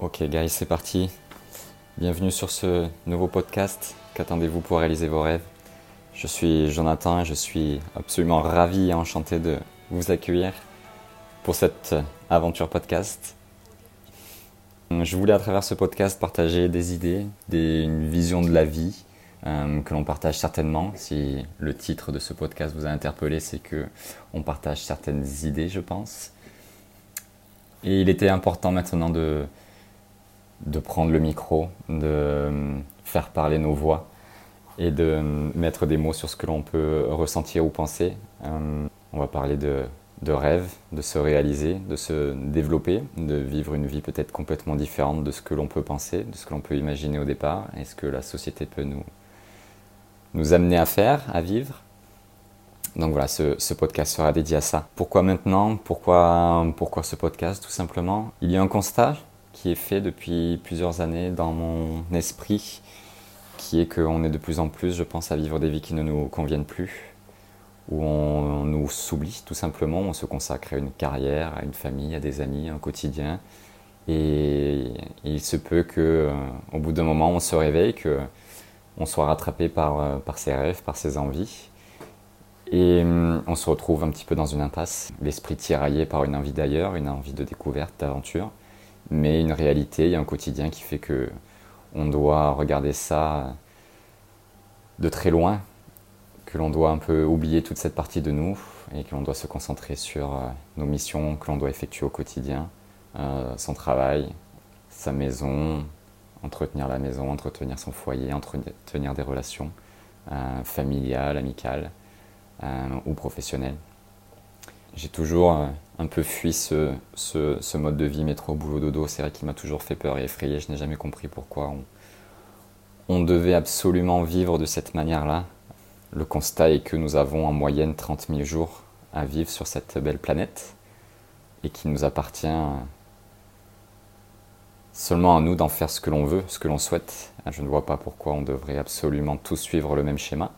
Ok guys, c'est parti. Bienvenue sur ce nouveau podcast. Qu'attendez-vous pour réaliser vos rêves? Je suis Jonathan et je suis absolument ravi et enchanté de vous accueillir pour cette aventure podcast. Je voulais à travers ce podcast partager des idées, une vision de la vie euh, que l'on partage certainement. Si le titre de ce podcast vous a interpellé, c'est que on partage certaines idées, je pense. Et il était important maintenant de, de prendre le micro, de euh, faire parler nos voix et de euh, mettre des mots sur ce que l'on peut ressentir ou penser. Euh, on va parler de, de rêve, de se réaliser, de se développer, de vivre une vie peut-être complètement différente de ce que l'on peut penser, de ce que l'on peut imaginer au départ, et ce que la société peut nous, nous amener à faire, à vivre. Donc voilà, ce, ce, podcast sera dédié à ça. Pourquoi maintenant? Pourquoi, pourquoi ce podcast Tout simplement, il y a un constat qui est fait depuis plusieurs années dans mon esprit, qui est qu'on est de plus en plus, je pense, à vivre des vies qui ne nous conviennent plus, où on, nous s'oublie tout simplement, on se consacre à une carrière, à une famille, à des amis, à un quotidien. Et, il se peut que, euh, au bout d'un moment, on se réveille, que on soit rattrapé par, euh, par ses rêves, par ses envies. Et euh, on se retrouve un petit peu dans une impasse, l'esprit tiraillé par une envie d'ailleurs, une envie de découverte, d'aventure mais une réalité, il y a un quotidien qui fait que on doit regarder ça de très loin, que l'on doit un peu oublier toute cette partie de nous et que l'on doit se concentrer sur euh, nos missions que l'on doit effectuer au quotidien, euh, son travail, sa maison, entretenir la maison, entretenir son foyer, entretenir des relations euh, familiales, amicales ou professionnelles. J'ai toujours un peu fui ce, ce, mode de vie métro, boulot, dodo. C'est vrai qu'il m'a toujours fait peur et effrayé. Je n'ai jamais compris pourquoi on, on devait absolument vivre de cette manière-là. Le constat est que nous avons en moyenne 30 000 jours à vivre sur cette belle planète et qu'il nous appartient seulement à nous d'en faire ce que l'on veut, ce que l'on souhaite. Je ne vois pas pourquoi on devrait absolument tous suivre le même schéma.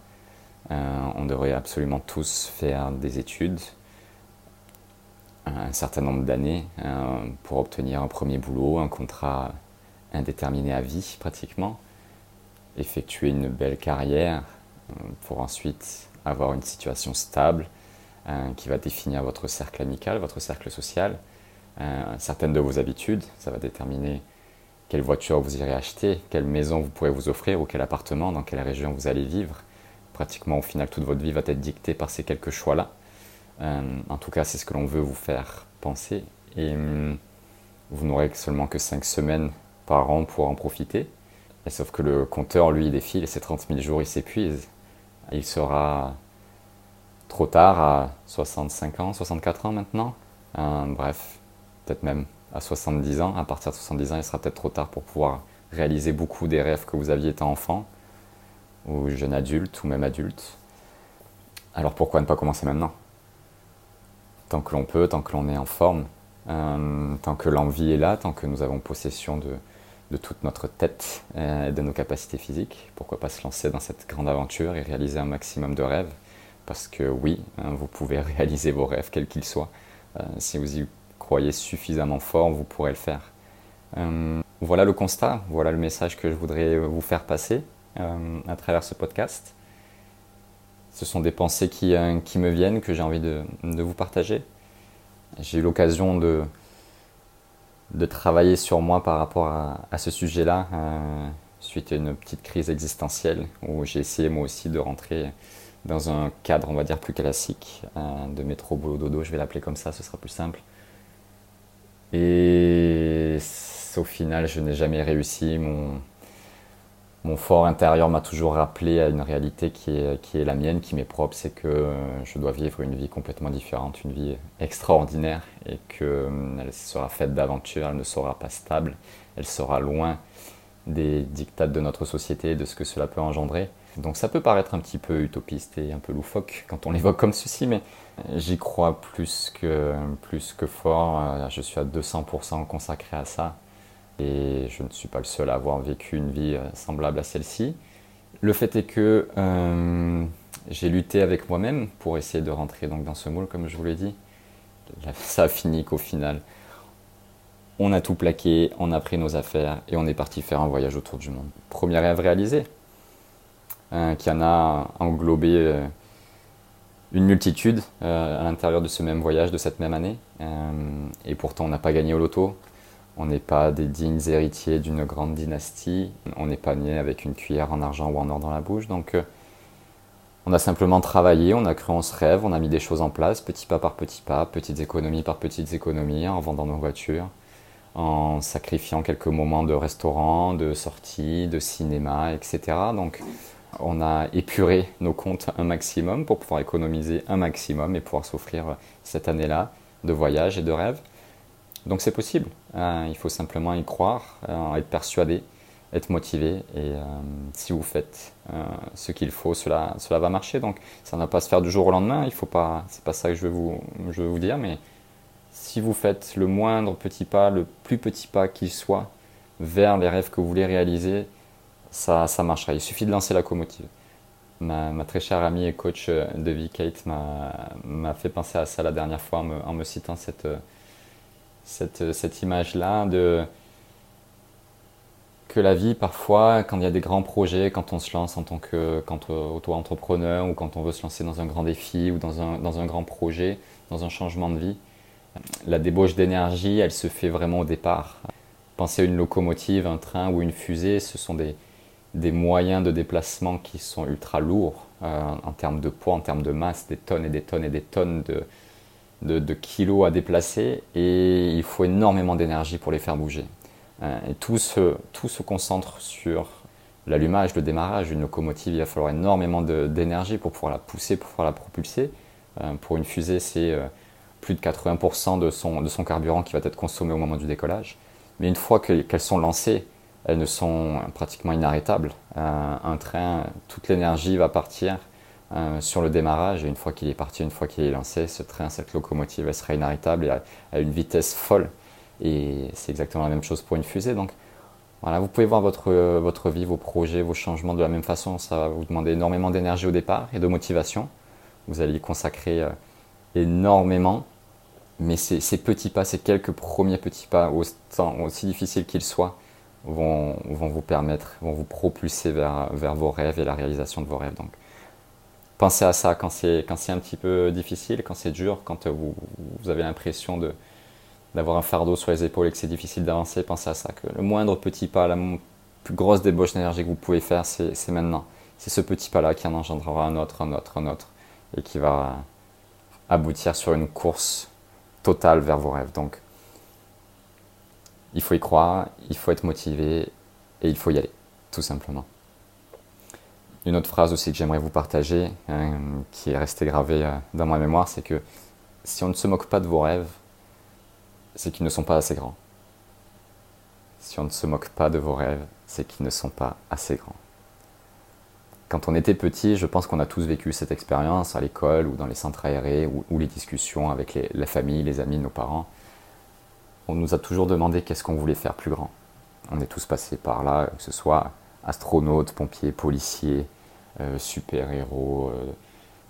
Euh, on devrait absolument tous faire des études, un certain nombre d'années euh, pour obtenir un premier boulot, un contrat indéterminé à vie pratiquement, effectuer une belle carrière euh, pour ensuite avoir une situation stable euh, qui va définir votre cercle amical, votre cercle social, certaines de vos habitudes, ça va déterminer quelle voiture vous irez acheter, quelle maison vous pourrez vous offrir ou quel appartement, dans quelle région vous allez vivre. Pratiquement au final toute votre vie va être dictée par ces quelques choix-là. Euh, en tout cas, c'est ce que l'on veut vous faire penser. Et hum, vous n'aurez seulement que 5 semaines par an pour en profiter. Sauf que le compteur, lui, il défile et ces 30 000 jours, il s'épuise. Il sera trop tard à 65 ans, 64 ans maintenant. Euh, bref, peut-être même à 70 ans. À partir de 70 ans, il sera peut-être trop tard pour pouvoir réaliser beaucoup des rêves que vous aviez étant enfant, ou jeune adulte, ou même adulte. Alors pourquoi ne pas commencer maintenant? Tant que l'on peut, tant que l'on est en forme, euh, tant que l'envie est là, tant que nous avons possession de, toute notre tête euh, et de nos capacités physiques. Pourquoi pas se lancer dans cette grande aventure et réaliser un maximum de rêves? Parce que oui, hein, vous pouvez réaliser vos rêves, quels qu'ils soient. Euh, si vous y croyez suffisamment fort, vous pourrez le faire. voilà le constat, voilà le message que je voudrais vous faire passer à travers ce podcast ce sont des pensées qui, euh, qui me viennent, que j'ai envie de, de, vous partager. J'ai eu l'occasion de, de travailler sur moi par rapport à, à ce sujet-là, euh, suite à une petite crise existentielle, où j'ai essayé moi aussi de rentrer dans un cadre, on va dire, plus classique, euh, de métro, boulot, dodo, je vais l'appeler comme ça, ce sera plus simple. Et au final, je n'ai jamais réussi. Mon, mon fort intérieur m'a toujours rappelé à une réalité qui est, qui est la mienne, qui m'est propre, c'est que euh, je dois vivre une vie complètement différente, une vie extraordinaire, et qu'elle euh, sera faite d'aventure, elle ne sera pas stable, elle sera loin des dictates de notre société et de ce que cela peut engendrer. Donc ça peut paraître un petit peu utopiste et un peu loufoque quand on l'évoque comme ceci, mais j'y crois plus que, plus que fort, euh, je suis à 200% consacré à ça. Et je ne suis pas le seul à avoir vécu une vie euh, semblable à celle-ci. Le fait est que euh, j'ai lutté avec moi-même pour essayer de rentrer donc dans ce moule, comme je vous l'ai dit. Ça a fini qu'au final, on a tout plaqué, on a pris nos affaires et on est parti faire un voyage autour du monde. Premier rêve réalisé, hein, qui en a englobé euh, une multitude à l'intérieur de ce même voyage, de cette même année. Et pourtant, on n'a pas gagné au loto. On n'est pas des dignes héritiers d'une grande dynastie. On n'est pas né avec une cuillère en argent ou en or dans la bouche. Donc, on a simplement travaillé, on a cru en ce rêve, on a mis des choses en place, petit pas par petit pas, petites économies par petites économies, en vendant nos voitures, en sacrifiant quelques moments de restaurant, de sortie, de cinéma, etc. Donc on a épuré nos comptes un maximum pour pouvoir économiser un maximum et pouvoir s'offrir cette année-là de voyage et de rêve. Donc c'est possible, hein. il faut simplement y croire, euh, être persuadé être motivé et euh, si vous faites euh, ce qu'il faut, cela, cela va marcher. Donc ça ne va pas se faire du jour au lendemain, il faut pas, c'est pas ça que je veux vous, je veux vous dire, mais si vous faites le moindre petit pas, le plus petit pas qu'il soit vers les rêves que vous voulez réaliser, ça, ça marchera. Il suffit de lancer la locomotive. Ma, très chère amie et coach de Kate, m'a fait penser à ça la dernière fois en me, en me citant cette, cette, cette image-là de que la vie, parfois, quand il y a des grands projets, quand on se lance en tant qu'auto-entrepreneur ou quand on veut se lancer dans un grand défi ou dans un, dans un grand projet, dans un changement de vie, la débauche d'énergie, elle se fait vraiment au départ. Pensez à une locomotive, un train ou une fusée, ce sont des, des moyens de déplacement qui sont ultra lourds euh, en termes de poids, en termes de masse, des tonnes et des tonnes et des tonnes de, de, kilos à déplacer et il faut énormément d'énergie pour les faire bouger. Euh, tout se, tout se concentre sur l'allumage, le démarrage. Une locomotive, il va falloir énormément d'énergie pour pouvoir la pousser, pour pouvoir la propulser. Euh, pour une fusée, c'est euh, plus de 80% de son, de son carburant qui va être consommé au moment du décollage. Mais une fois qu'elles sont lancées, elles ne sont pratiquement inarrêtables. un train, toute l'énergie va partir sur le démarrage et une fois qu'il est parti, une fois qu'il est lancé, ce train, cette locomotive, elle sera inarrêtable et à une vitesse folle. Et c'est exactement la même chose pour une fusée. Donc voilà, vous pouvez voir votre, votre vie, vos projets, vos changements de la même façon. Ça va vous demander énormément d'énergie au départ et de motivation. Vous allez y consacrer euh, énormément. Mais ces, petits pas, ces quelques premiers petits pas, aussi difficiles qu'ils soient, vont, vont, vous permettre, vont vous propulser vers, vers vos rêves et la réalisation de vos rêves. Pensez à ça quand c'est un petit peu difficile, quand c'est dur, quand vous, vous avez l'impression de, d'avoir un fardeau sur les épaules et que c'est difficile d'avancer, pensez à ça. Que le moindre petit pas, la plus grosse débauche d'énergie que vous pouvez faire, c'est maintenant. C'est ce petit pas-là qui en engendrera un autre, un autre, un autre, et qui va aboutir sur une course totale vers vos rêves. Donc, il faut y croire, il faut être motivé, et il faut y aller, tout simplement. Une autre phrase aussi que j'aimerais vous partager, hein, qui est restée gravée euh, dans ma mémoire, c'est que si on ne se moque pas de vos rêves, c'est qu'ils ne sont pas assez grands. Si on ne se moque pas de vos rêves, c'est qu'ils ne sont pas assez grands. Quand on était petit, je pense qu'on a tous vécu cette expérience à l'école ou dans les centres aérés ou, les discussions avec la famille, les amis, nos parents. On nous a toujours demandé qu'est-ce qu'on voulait faire plus grand. On est tous passés par là, que ce soit astronaute, pompier, policier, super-héros, euh,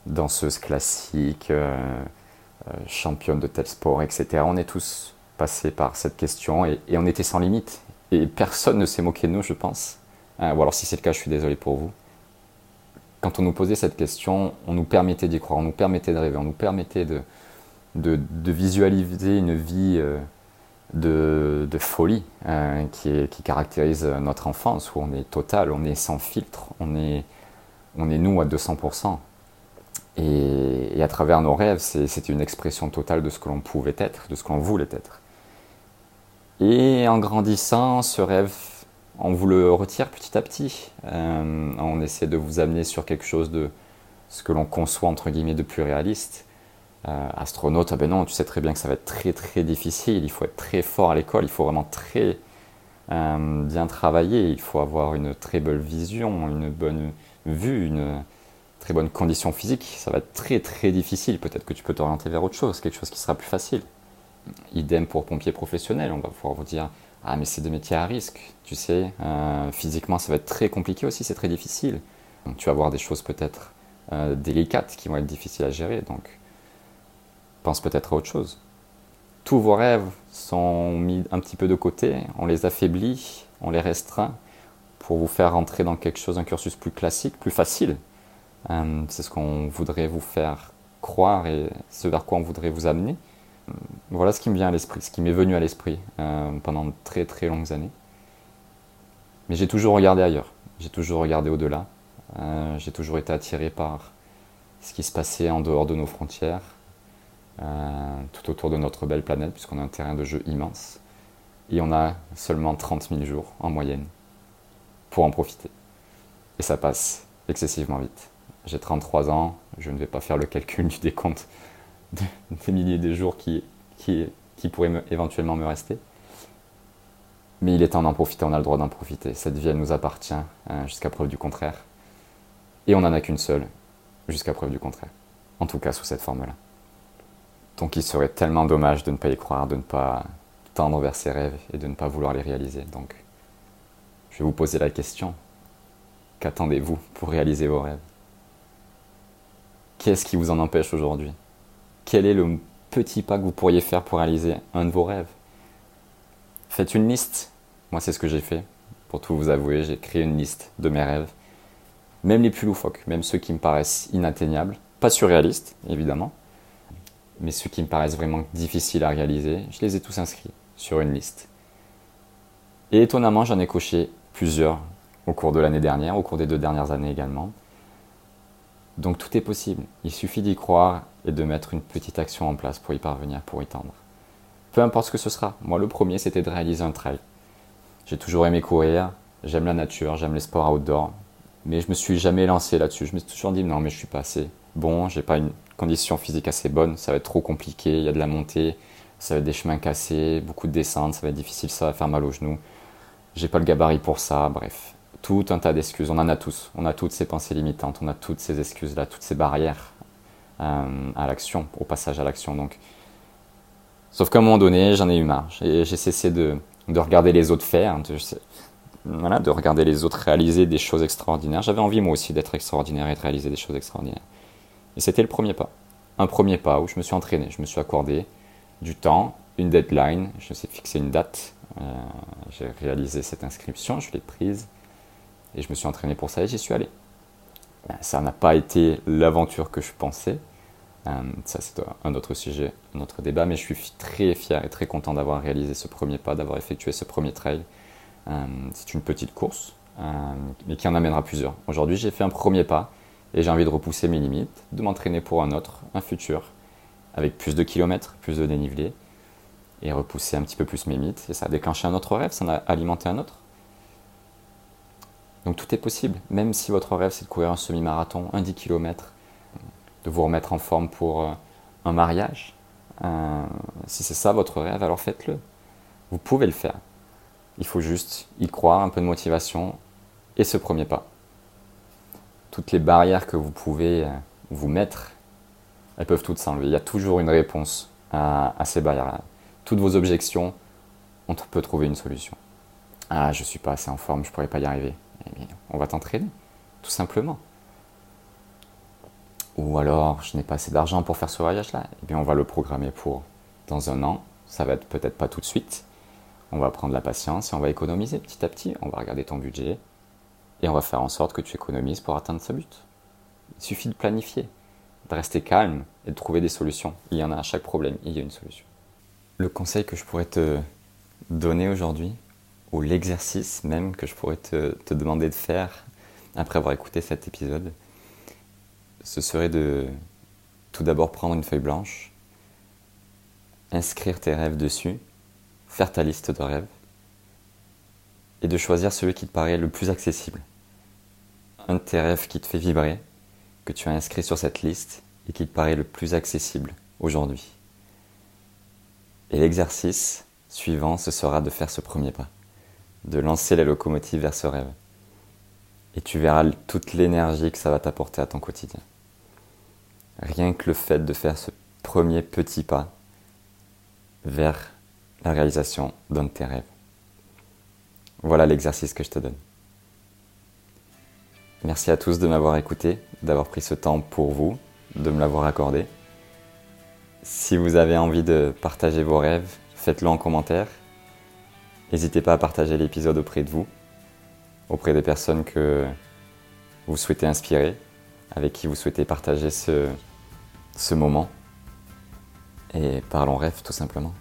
danseuse classique, euh, euh, championne de tel sport, etc. On est tous passés par cette question et, on était sans limite. Et personne ne s'est moqué de nous, je pense. Euh, ou alors si c'est le cas, je suis désolé pour vous. Quand on nous posait cette question, on nous permettait d'y croire, on nous permettait de rêver, on nous permettait de, de, visualiser une vie euh, de, de, folie qui, qui, caractérise notre enfance, où on est total, on est sans filtre, on est, on est nous à 200%. Et, à travers nos rêves, c'était une expression totale de ce que l'on pouvait être, de ce que l'on voulait être. Et en grandissant, ce rêve, on vous le retire petit à petit. Euh, on essaie de vous amener sur quelque chose de ce que l'on conçoit entre guillemets de plus réaliste. Euh, astronaute, ah ben non, tu sais très bien que ça va être très très difficile. Il faut être très fort à l'école, il faut vraiment très euh, bien travailler, il faut avoir une très belle vision, une bonne vue, une, très bonnes conditions physiques, ça va être très très difficile. Peut-être que tu peux t'orienter vers autre chose, quelque chose qui sera plus facile. Idem pour pompier professionnel, on va pouvoir vous dire Ah, mais c'est des métiers à risque, tu sais. Euh, physiquement, ça va être très compliqué aussi, c'est très difficile. Tu vas avoir des choses peut-être euh, délicates qui vont être difficiles à gérer. Donc, pense peut-être à autre chose. tous vos rêves sont mis un petit peu de côté, on les affaiblit, on les restreint pour vous faire rentrer dans quelque chose, un cursus plus classique, plus facile. Euh, c'est ce qu'on voudrait vous faire croire et ce vers quoi on voudrait vous amener. Euh, voilà ce qui me vient à l'esprit, ce qui m'est venu à l'esprit euh, pendant de très très longues années. Mais j'ai toujours regardé ailleurs, j'ai toujours regardé au-delà, j'ai toujours été attiré par ce qui se passait en dehors de nos frontières, tout autour de notre belle planète, puisqu'on a un terrain de jeu immense. Et on a seulement 30 000 jours en moyenne pour en profiter. Et ça passe excessivement vite. J'ai 33 ans, je ne vais pas faire le calcul du décompte des milliers de jours qui, qui, pourraient éventuellement me rester. Mais il est temps d'en profiter, on a le droit d'en profiter. Cette vie, elle nous appartient hein, jusqu'à preuve du contraire. Et on n'en a qu'une seule, jusqu'à preuve du contraire. En tout cas, sous cette forme-là. Donc il serait tellement dommage de ne pas y croire, de ne pas tendre vers ses rêves et de ne pas vouloir les réaliser. Donc je vais vous poser la question. Qu'attendez-vous pour réaliser vos rêves? Qu'est-ce qui vous en empêche aujourd'hui? Quel est le petit pas que vous pourriez faire pour réaliser un de vos rêves? Faites une liste. Moi, c'est ce que j'ai fait. Pour tout vous avouer, j'ai créé une liste de mes rêves. Même les plus loufoques, même ceux qui me paraissent inatteignables. Pas surréalistes, évidemment. Mais ceux qui me paraissent vraiment difficiles à réaliser, je les ai tous inscrits sur une liste. Et étonnamment, j'en ai coché plusieurs au cours de l'année dernière, au cours des deux dernières années également. Donc tout est possible. Il suffit d'y croire et de mettre une petite action en place pour y parvenir, pour y tendre. Peu importe ce que ce sera. Moi, le premier, c'était de réaliser un trail. J'ai toujours aimé courir, j'aime la nature, j'aime les sports outdoor, mais je me suis jamais lancé là-dessus. Je me suis toujours dit non, mais je suis pas assez bon, j'ai pas une condition physique assez bonne, ça va être trop compliqué, il y a de la montée, ça va être des chemins cassés, beaucoup de descentes, ça va être difficile, ça va faire mal aux genoux j'ai pas le gabarit pour ça, bref. Tout un tas d'excuses, on en a tous. On a toutes ces pensées limitantes, on a toutes ces excuses-là, toutes ces barrières euh, à l'action, au passage à l'action. Donc, Sauf qu'à un moment donné, j'en ai eu marre. J'ai cessé de, de, regarder les autres faire, de, de regarder les autres réaliser des choses extraordinaires. J'avais envie moi aussi d'être extraordinaire et de réaliser des choses extraordinaires. Et c'était le premier pas. Un premier pas où je me suis entraîné, je me suis accordé du temps, une deadline, je me suis fixé une date, j'ai réalisé cette inscription, je l'ai prise et je me suis entraîné pour ça et j'y suis allé. Ben, ça n'a pas été l'aventure que je pensais. Euh, ça, c'est un autre sujet, un autre débat, mais je suis très fier et très content d'avoir réalisé ce premier pas, d'avoir effectué ce premier trail. Euh, c'est une petite course, mais qui en amènera plusieurs. Aujourd'hui, j'ai fait un premier pas et j'ai envie de repousser mes limites, de m'entraîner pour un autre, un futur, avec plus de kilomètres, plus de dénivelé, et repousser un petit peu plus mes mythes. Et ça a déclenché un autre rêve, ça a alimenté un autre. Donc tout est possible, même si votre rêve c'est de courir un semi-marathon, un 10 km, de vous remettre en forme pour euh, un mariage. Euh, si c'est ça votre rêve, alors faites-le. Vous pouvez le faire. Il faut juste y croire, un peu de motivation et ce premier pas. Toutes les barrières que vous pouvez euh, vous mettre, elles peuvent toutes s'enlever. Il y a toujours une réponse à, à ces barrières-là toutes vos objections, on peut trouver une solution. Ah, je suis pas assez en forme, je pourrais pas y arriver. Eh on va t'entraîner, tout simplement. Ou alors, je n'ai pas assez d'argent pour faire ce voyage-là. Eh bien, on va le programmer pour dans un an. Ça va être peut-être pas tout de suite. On va prendre la patience et on va économiser petit à petit. On va regarder ton budget et on va faire en sorte que tu économises pour atteindre ce but. Il suffit de planifier, de rester calme et de trouver des solutions. Il y en a à chaque problème, il y a une solution. Le conseil que je pourrais te donner aujourd'hui, ou l'exercice même que je pourrais te, demander de faire après avoir écouté cet épisode, ce serait de tout d'abord prendre une feuille blanche, inscrire tes rêves dessus, faire ta liste de rêves, et de choisir celui qui te paraît le plus accessible. Un de tes rêves qui te fait vibrer, que tu as inscrit sur cette liste et qui te paraît le plus accessible aujourd'hui. Et l'exercice suivant, ce sera de faire ce premier pas, de lancer la locomotive vers ce rêve. Et tu verras toute l'énergie que ça va t'apporter à ton quotidien. Rien que le fait de faire ce premier petit pas vers la réalisation d'un de tes rêves. Voilà l'exercice que je te donne. Merci à tous de m'avoir écouté, d'avoir pris ce temps pour vous, de me l'avoir accordé. Si vous avez envie de partager vos rêves, faites-le en commentaire. N'hésitez pas à partager l'épisode auprès de vous, auprès des personnes que vous souhaitez inspirer, avec qui vous souhaitez partager ce, moment. Et parlons rêve tout simplement.